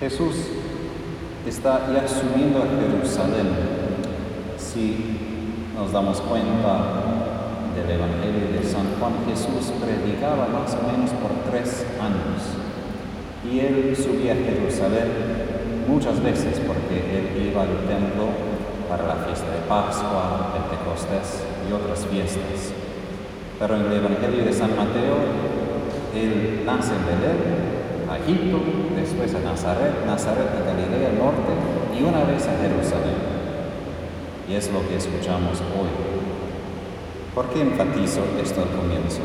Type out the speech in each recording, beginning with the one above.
Jesús está ya subiendo a Jerusalén. Si nos damos cuenta del Evangelio de San Juan, Jesús predicaba más o menos por tres años. Y él subía a Jerusalén muchas veces porque él iba al templo para la fiesta de Pascua, Pentecostés y otras fiestas. Pero en el Evangelio de San Mateo, él nace en Belén, a Egipto, después a Nazaret, Nazaret a Galilea norte y una vez a Jerusalén. Y es lo que escuchamos hoy. ¿Por qué enfatizo esto al comienzo?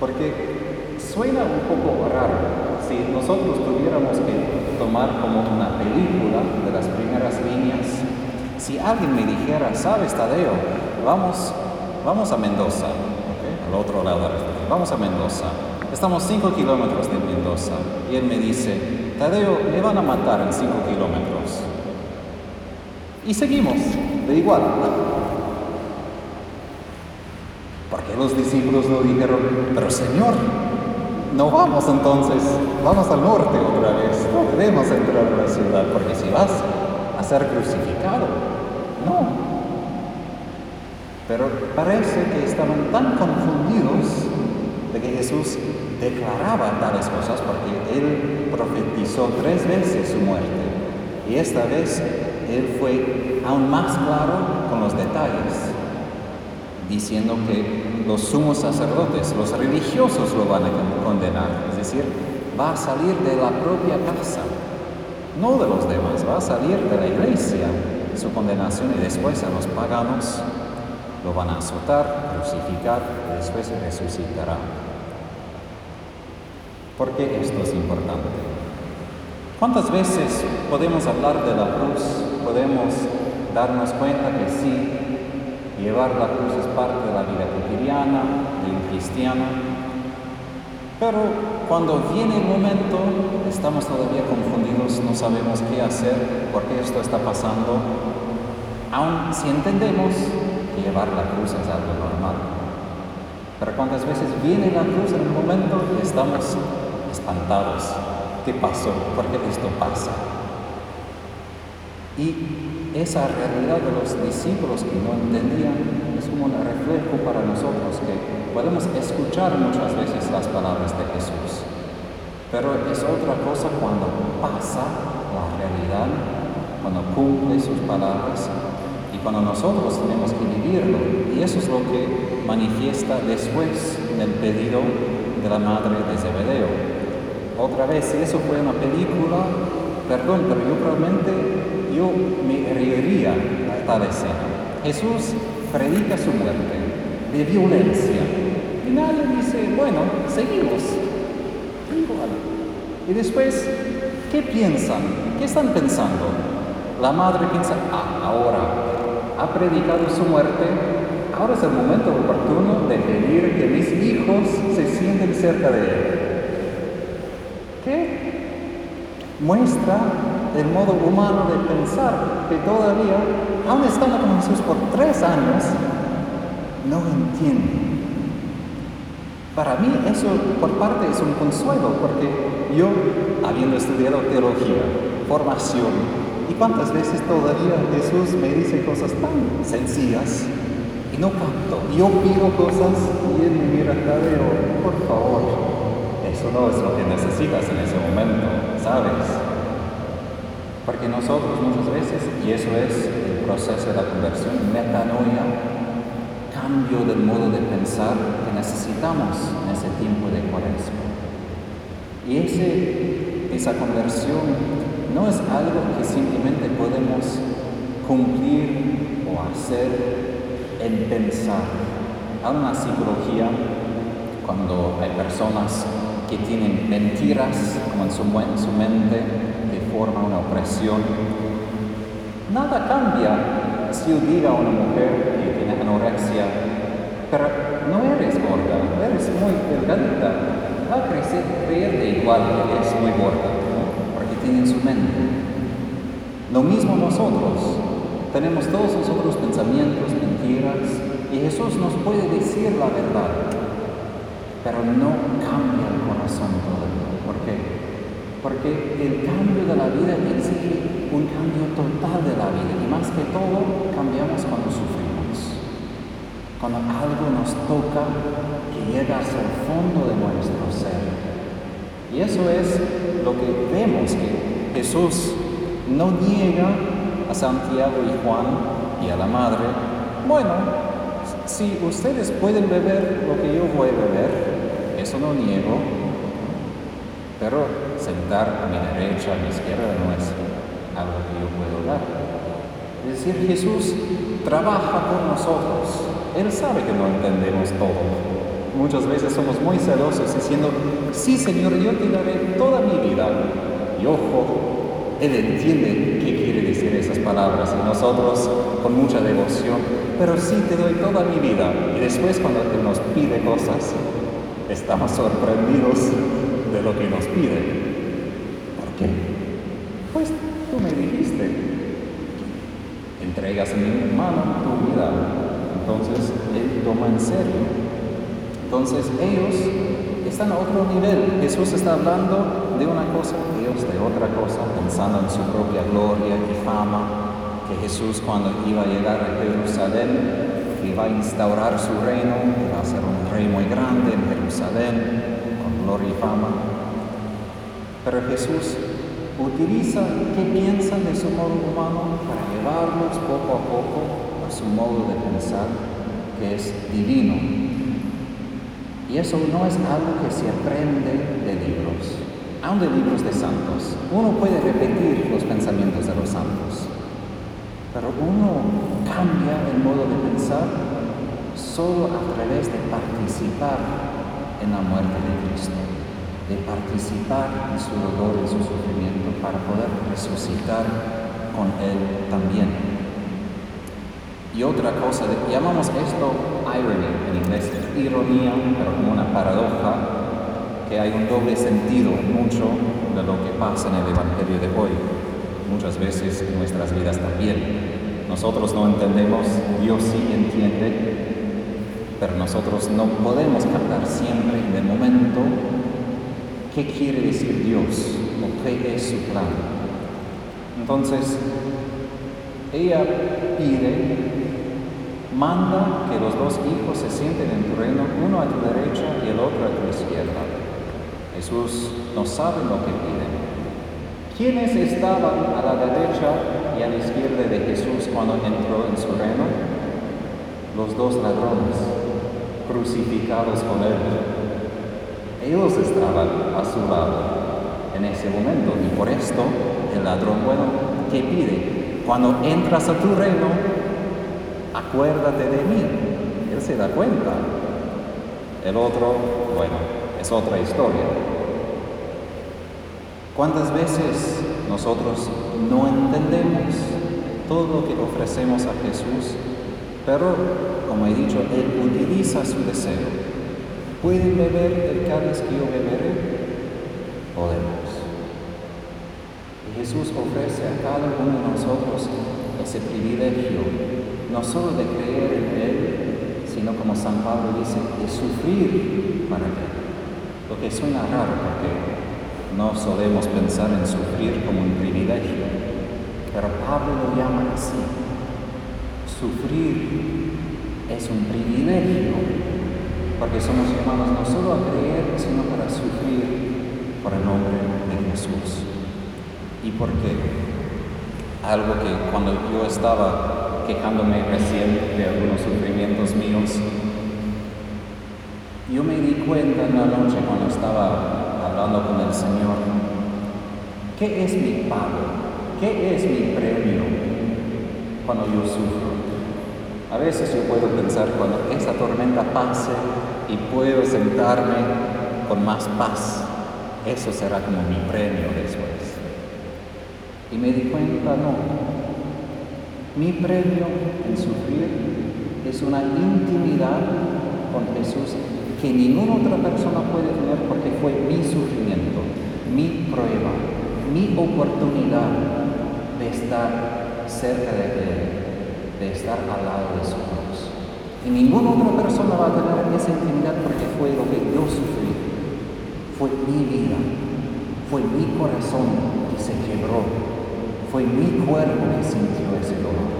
Porque suena un poco raro si nosotros tuviéramos que tomar como una película de las primeras líneas. Si alguien me dijera, sabes Tadeo, vamos, vamos a Mendoza, al otro lado, vamos a Mendoza Estamos 5 kilómetros de Mendoza y él me dice, Tadeo, me van a matar en 5 kilómetros. Y seguimos, de igual. Porque los discípulos no dijeron, pero Señor, no vamos entonces, vamos al norte otra vez, no debemos entrar a la ciudad, porque si vas a ser crucificado, no. Pero parece que estaban tan confundidos de que Jesús declaraba tales cosas porque él profetizó tres veces su muerte. Y esta vez él fue aún más claro con los detalles, diciendo que los sumos sacerdotes, los religiosos lo van a condenar, es decir, va a salir de la propia casa, no de los demás, va a salir de la iglesia su condenación y después a los paganos lo van a azotar, crucificar y después resucitará. ¿Por qué esto es importante? ¿Cuántas veces podemos hablar de la cruz? Podemos darnos cuenta que sí, llevar la cruz es parte de la vida cotidiana, de un cristiano, pero cuando viene el momento estamos todavía confundidos, no sabemos qué hacer, por qué esto está pasando, aun si entendemos llevar la cruz es algo normal. Pero cuántas veces viene la cruz en un momento y estamos espantados. ¿Qué pasó? ¿Por qué esto pasa? Y esa realidad de los discípulos que no entendían es como un reflejo para nosotros que podemos escuchar muchas veces las palabras de Jesús. Pero es otra cosa cuando pasa la realidad, cuando cumple sus palabras cuando nosotros tenemos que vivirlo. Y eso es lo que manifiesta después en el pedido de la madre de Zebedeo. Otra vez, si eso fue una película, perdón, pero yo probablemente yo me reiría a tal escena. Jesús predica su muerte de violencia. Y nadie dice, bueno, seguimos. Igual. Y después, ¿qué piensan? ¿Qué están pensando? La madre piensa, ah, ahora ha predicado su muerte, ahora es el momento oportuno de pedir que mis hijos se sienten cerca de él que muestra el modo humano de pensar que todavía, aún estando con Jesús por tres años, no entiende. Para mí eso por parte es un consuelo, porque yo, habiendo estudiado teología, formación, y cuántas veces todavía Jesús me dice cosas tan sencillas y no canto. Yo pido cosas y él me mira, Tadeo, por favor, eso no es lo que necesitas en ese momento, ¿sabes? Porque nosotros muchas veces, y eso es el proceso de la conversión, metanoia, cambio del modo de pensar que necesitamos en ese tiempo de cuaresma. Y ese, esa conversión no es algo que simplemente podemos cumplir o hacer en pensar. Hay una psicología cuando hay personas que tienen mentiras como en su, mente que forma una opresión. Nada cambia si yo diga a una mujer que tiene anorexia, pero no eres gorda, eres muy delgadita, va a crecer, creer de igual que es muy gorda, en su mente. Lo mismo nosotros, tenemos todos nosotros pensamientos, mentiras, y Jesús nos puede decir la verdad pero no cambia el corazón todavía. ¿Por qué? porque el cambio de la vida exige un cambio total de la vida y más que todo cambiamos cuando sufrimos, cuando algo nos toca que llega hasta el fondo de nuestro ser. Y eso es lo que vemos que Jesús no niega a Santiago y Juan y a la madre, bueno, si ustedes pueden beber lo que yo voy a beber, eso no niego, pero sentar a mi derecha, a mi izquierda no es algo que yo puedo dar. Es decir, Jesús trabaja por nosotros. Él sabe que no entendemos todo. Muchas veces somos muy celosos diciendo, sí Señor, yo te daré toda mi vida. Y ojo, Él entiende qué quiere decir esas palabras y nosotros con mucha devoción, pero sí te doy toda mi vida. Y después cuando Él nos pide cosas, estamos sorprendidos de lo que nos pide. ¿Por qué? Pues tú me dijiste, entregas en mi mano tu vida. Entonces Él toma en serio. Entonces ellos están a otro nivel. Jesús está hablando de una cosa, ellos de otra cosa, pensando en su propia gloria y fama. Que Jesús cuando iba a llegar a Jerusalén, iba a instaurar su reino, iba a ser un rey muy grande en Jerusalén, gloria y fama. Pero Jesús utiliza qué piensan de su modo humano para llevarnos poco a poco a su modo de pensar que es divino. Y eso no es algo que se aprende de libros, aun de libros de santos. Uno puede repetir los pensamientos de los santos, pero uno cambia el modo de pensar solo a través de participar en la muerte de Cristo, de participar en su dolor y su sufrimiento para poder resucitar con Él también. Y otra cosa, llamamos esto irony en inglés, ironía, pero como una paradoja, que hay un doble sentido mucho de lo que pasa en el Evangelio de hoy. Muchas veces en nuestras vidas también. Nosotros no entendemos, Dios sí entiende, pero nosotros no podemos captar siempre en el momento qué quiere decir Dios o qué es su plan. Entonces, ella pide, manda que los dos hijos se sienten en tu reino, uno a tu derecha y el otro a tu izquierda. Jesús no sabe lo que pide. ¿Quiénes estaban a la derecha y a la izquierda de Jesús cuando entró en su reino? Los dos ladrones crucificados con Él. Ellos estaban a su lado en ese momento y por esto el ladrón bueno, ¿qué pide? Cuando entras a tu reino, acuérdate de mí. Él se da cuenta. El otro, bueno, es otra historia. ¿Cuántas veces nosotros no entendemos todo lo que ofrecemos a Jesús pero, como he dicho, Él utiliza su deseo. ¿Pueden beber el cáliz que yo beberé? Podemos. Jesús ofrece a cada uno de nosotros ese privilegio, no solo de creer en Él, sino como San Pablo dice, de sufrir para Él. Lo que suena raro porque no solemos pensar en sufrir como un privilegio, pero Pablo lo llama así, Sufrir es un privilegio, porque somos llamados no solo a creer, sino para sufrir por el nombre de Jesús. ¿Y por qué? Algo que cuando yo estaba quejándome recién de algunos sufrimientos míos, yo me di cuenta en la noche cuando estaba hablando con el Señor, ¿qué es mi pago? ¿Qué es mi premio cuando yo sufro? A veces yo puedo pensar cuando esa tormenta pase y puedo sentarme con más paz, eso será como mi premio después. Y me di cuenta, no, mi premio en sufrir es una intimidad con Jesús que ninguna otra persona puede tener porque fue mi sufrimiento, mi prueba, mi oportunidad de estar cerca de Él de estar al lado de su cruz. Y ninguna otra persona va a tener esa intimidad porque fue lo que yo sufrí, fue mi vida, Fue mi corazón que se quebró. Fue mi cuerpo que sintió ese dolor.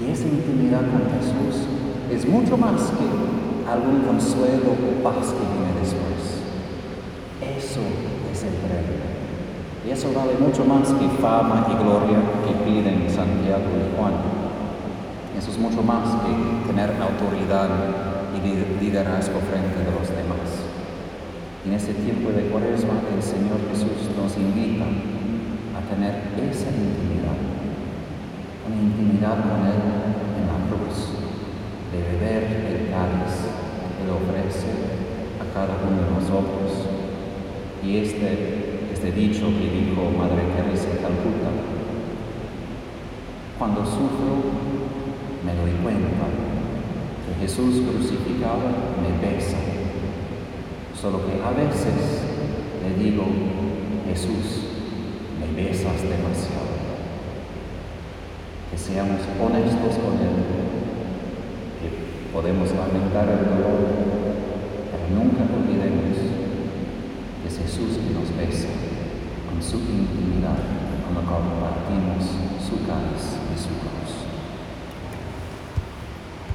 Y esa intimidad con Jesús es mucho más que algún consuelo o paz que viene después. Eso es el premio. Y eso vale mucho más que fama y gloria que piden Santiago y Juan. Eso es mucho más que tener autoridad y liderazgo frente a los demás. En este tiempo de cuaresma el Señor Jesús nos invita a tener esa intimidad, una intimidad con Él en la cruz, de beber el cáliz que Él ofrece a cada uno de nosotros. Y este, este dicho que dijo Madre Teresa de Calcuta, cuando sufro me doy cuenta que Jesús crucificado me besa, solo que a veces le digo, Jesús, me besas demasiado. Que seamos honestos con Él, que podemos lamentar el dolor, pero nunca olvidemos que es Jesús que nos besa con su intimidad cuando compartimos su cáliz y su cruz.